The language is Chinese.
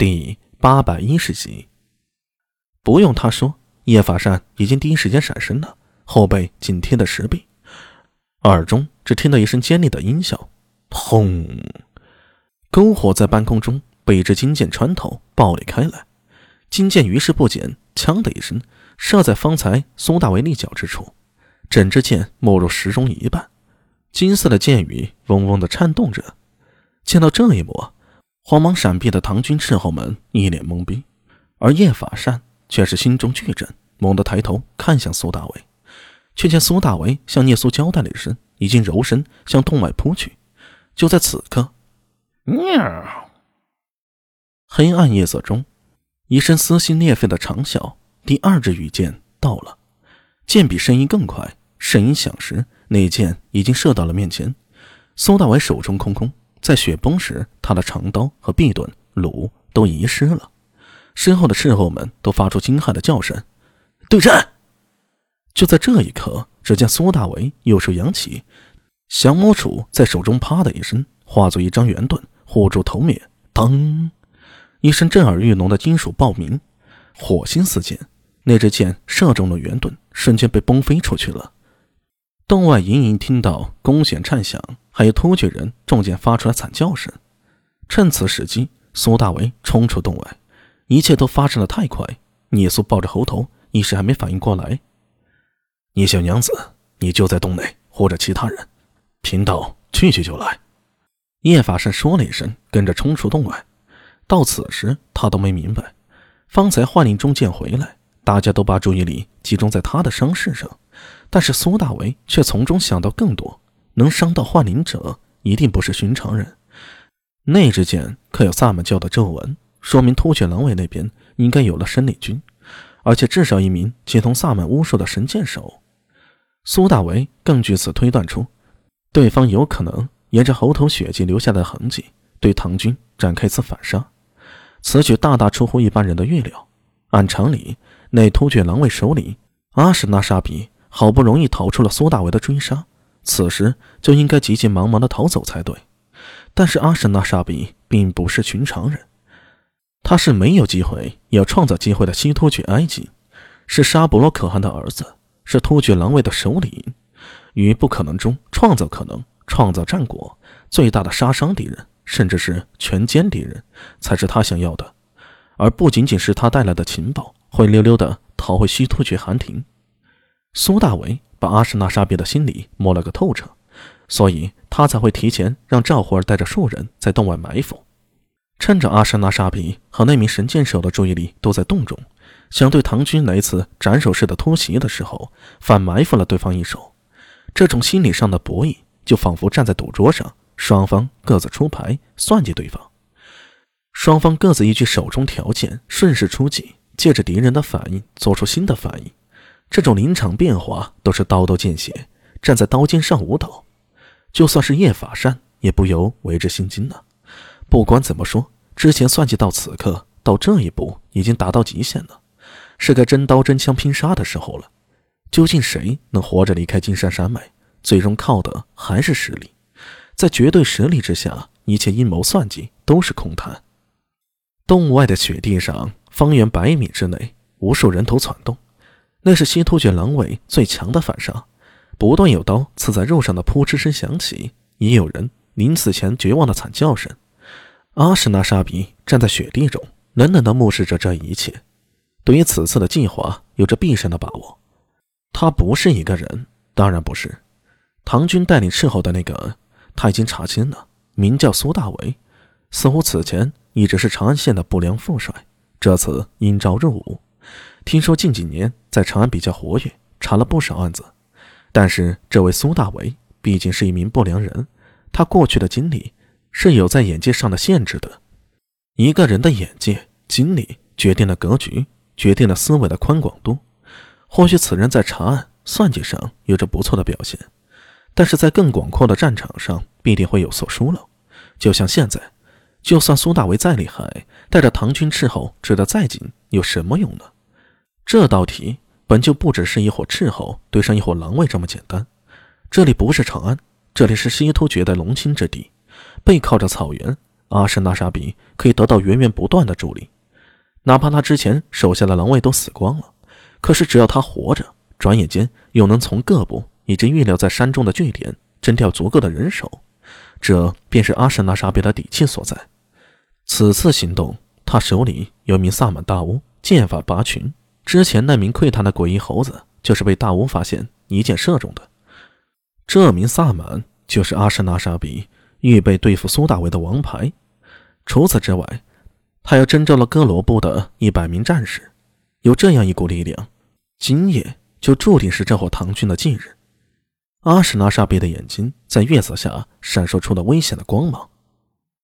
第八百一十集。不用他说，叶法善已经第一时间闪身了，后背紧贴的石壁，耳中只听到一声尖利的音效，轰！篝火在半空中被一支金箭穿透，爆裂开来。金箭于是不减，锵的一声射在方才苏大为立脚之处，整支箭没入石中一半，金色的箭羽嗡嗡的颤动着。见到这一幕。慌忙闪避的唐军斥候们一脸懵逼，而叶法善却是心中巨震，猛地抬头看向苏大伟，却见苏大为向聂苏交代了一声，已经柔身向洞外扑去。就在此刻，喵！黑暗夜色中，一声撕心裂肺的长啸，第二支羽箭到了，箭比声音更快，声音响时，那箭已经射到了面前，苏大伟手中空空。在雪崩时，他的长刀和臂盾、弩都遗失了。身后的斥候们都发出惊骇的叫声：“对战！”就在这一刻，只见苏大为右手扬起，降魔杵在手中啪的一声化作一张圆盾护住头面。当，一声震耳欲聋的金属爆鸣，火星四溅，那支箭射中了圆盾，瞬间被崩飞出去了。洞外隐隐听到弓弦颤响。还有突厥人中箭发出了惨叫声。趁此时机，苏大为冲出洞外，一切都发生的太快。聂苏抱着猴头，一时还没反应过来。聂小娘子，你就在洞内护着其他人，贫道去去就来。叶法善说了一声，跟着冲出洞外。到此时，他都没明白，方才幻灵中箭回来，大家都把注意力集中在他的伤势上，但是苏大为却从中想到更多。能伤到幻灵者，一定不是寻常人。那支箭刻有萨满教的咒文，说明突厥狼尾那边应该有了生力军，而且至少一名精通萨满巫术的神箭手。苏大为更据此推断出，对方有可能沿着猴头血迹留下的痕迹，对唐军展开一次反杀。此举大大出乎一般人的预料。按常理，那突厥狼尾首领阿史那沙比好不容易逃出了苏大为的追杀。此时就应该急急忙忙的逃走才对，但是阿什纳沙比并不是寻常人，他是没有机会也要创造机会的西突厥埃及，是沙伯罗可汗的儿子，是突厥狼卫的首领，于不可能中创造可能，创造战果，最大的杀伤敌人，甚至是全歼敌人，才是他想要的，而不仅仅是他带来的情报，灰溜溜的逃回西突厥汗庭。苏大为。把阿什纳沙比的心理摸了个透彻，所以他才会提前让赵虎儿带着数人在洞外埋伏，趁着阿什纳沙比和那名神箭手的注意力都在洞中，想对唐军来一次斩首式的突袭的时候，反埋伏了对方一手。这种心理上的博弈，就仿佛站在赌桌上，双方各自出牌算计对方，双方各自依据手中条件顺势出击，借着敌人的反应做出新的反应。这种临场变化都是刀刀见血，站在刀尖上舞蹈。就算是叶法善，也不由为之心惊了。不管怎么说，之前算计到此刻，到这一步已经达到极限了，是该真刀真枪拼杀的时候了。究竟谁能活着离开金山山脉？最终靠的还是实力。在绝对实力之下，一切阴谋算计都是空谈。洞外的雪地上，方圆百米之内，无数人头攒动。那是西突厥狼尾最强的反杀，不断有刀刺在肉上的扑哧声响起，也有人临死前绝望的惨叫声。阿什纳沙比站在雪地中，冷冷地目视着这一切，对于此次的计划有着必胜的把握。他不是一个人，当然不是。唐军带领斥候的那个，他已经查清了，名叫苏大为，似乎此前一直是长安县的不良副帅，这次应召入伍。听说近几年在长安比较活跃，查了不少案子。但是这位苏大为毕竟是一名不良人，他过去的经历是有在眼界上的限制的。一个人的眼界、经历决定了格局，决定了思维的宽广度。或许此人在查案、算计上有着不错的表现，但是在更广阔的战场上必定会有所疏漏。就像现在，就算苏大为再厉害，带着唐军斥候，追得再紧，有什么用呢？这道题本就不只是一伙斥候对上一伙狼卫这么简单。这里不是长安，这里是西突厥的龙兴之地，背靠着草原，阿什纳沙比可以得到源源不断的助力。哪怕他之前手下的狼卫都死光了，可是只要他活着，转眼间又能从各部以及预料在山中的据点征调足够的人手，这便是阿什纳沙比的底气所在。此次行动，他手里有名萨满大巫，剑法拔群。之前那名窥探的诡异猴子，就是被大巫发现一箭射中的。这名萨满就是阿什纳沙比预备对付苏大伟的王牌。除此之外，他又征召了哥罗部的一百名战士。有这样一股力量，今夜就注定是这伙唐军的忌日。阿什纳沙比的眼睛在月色下闪烁出了危险的光芒。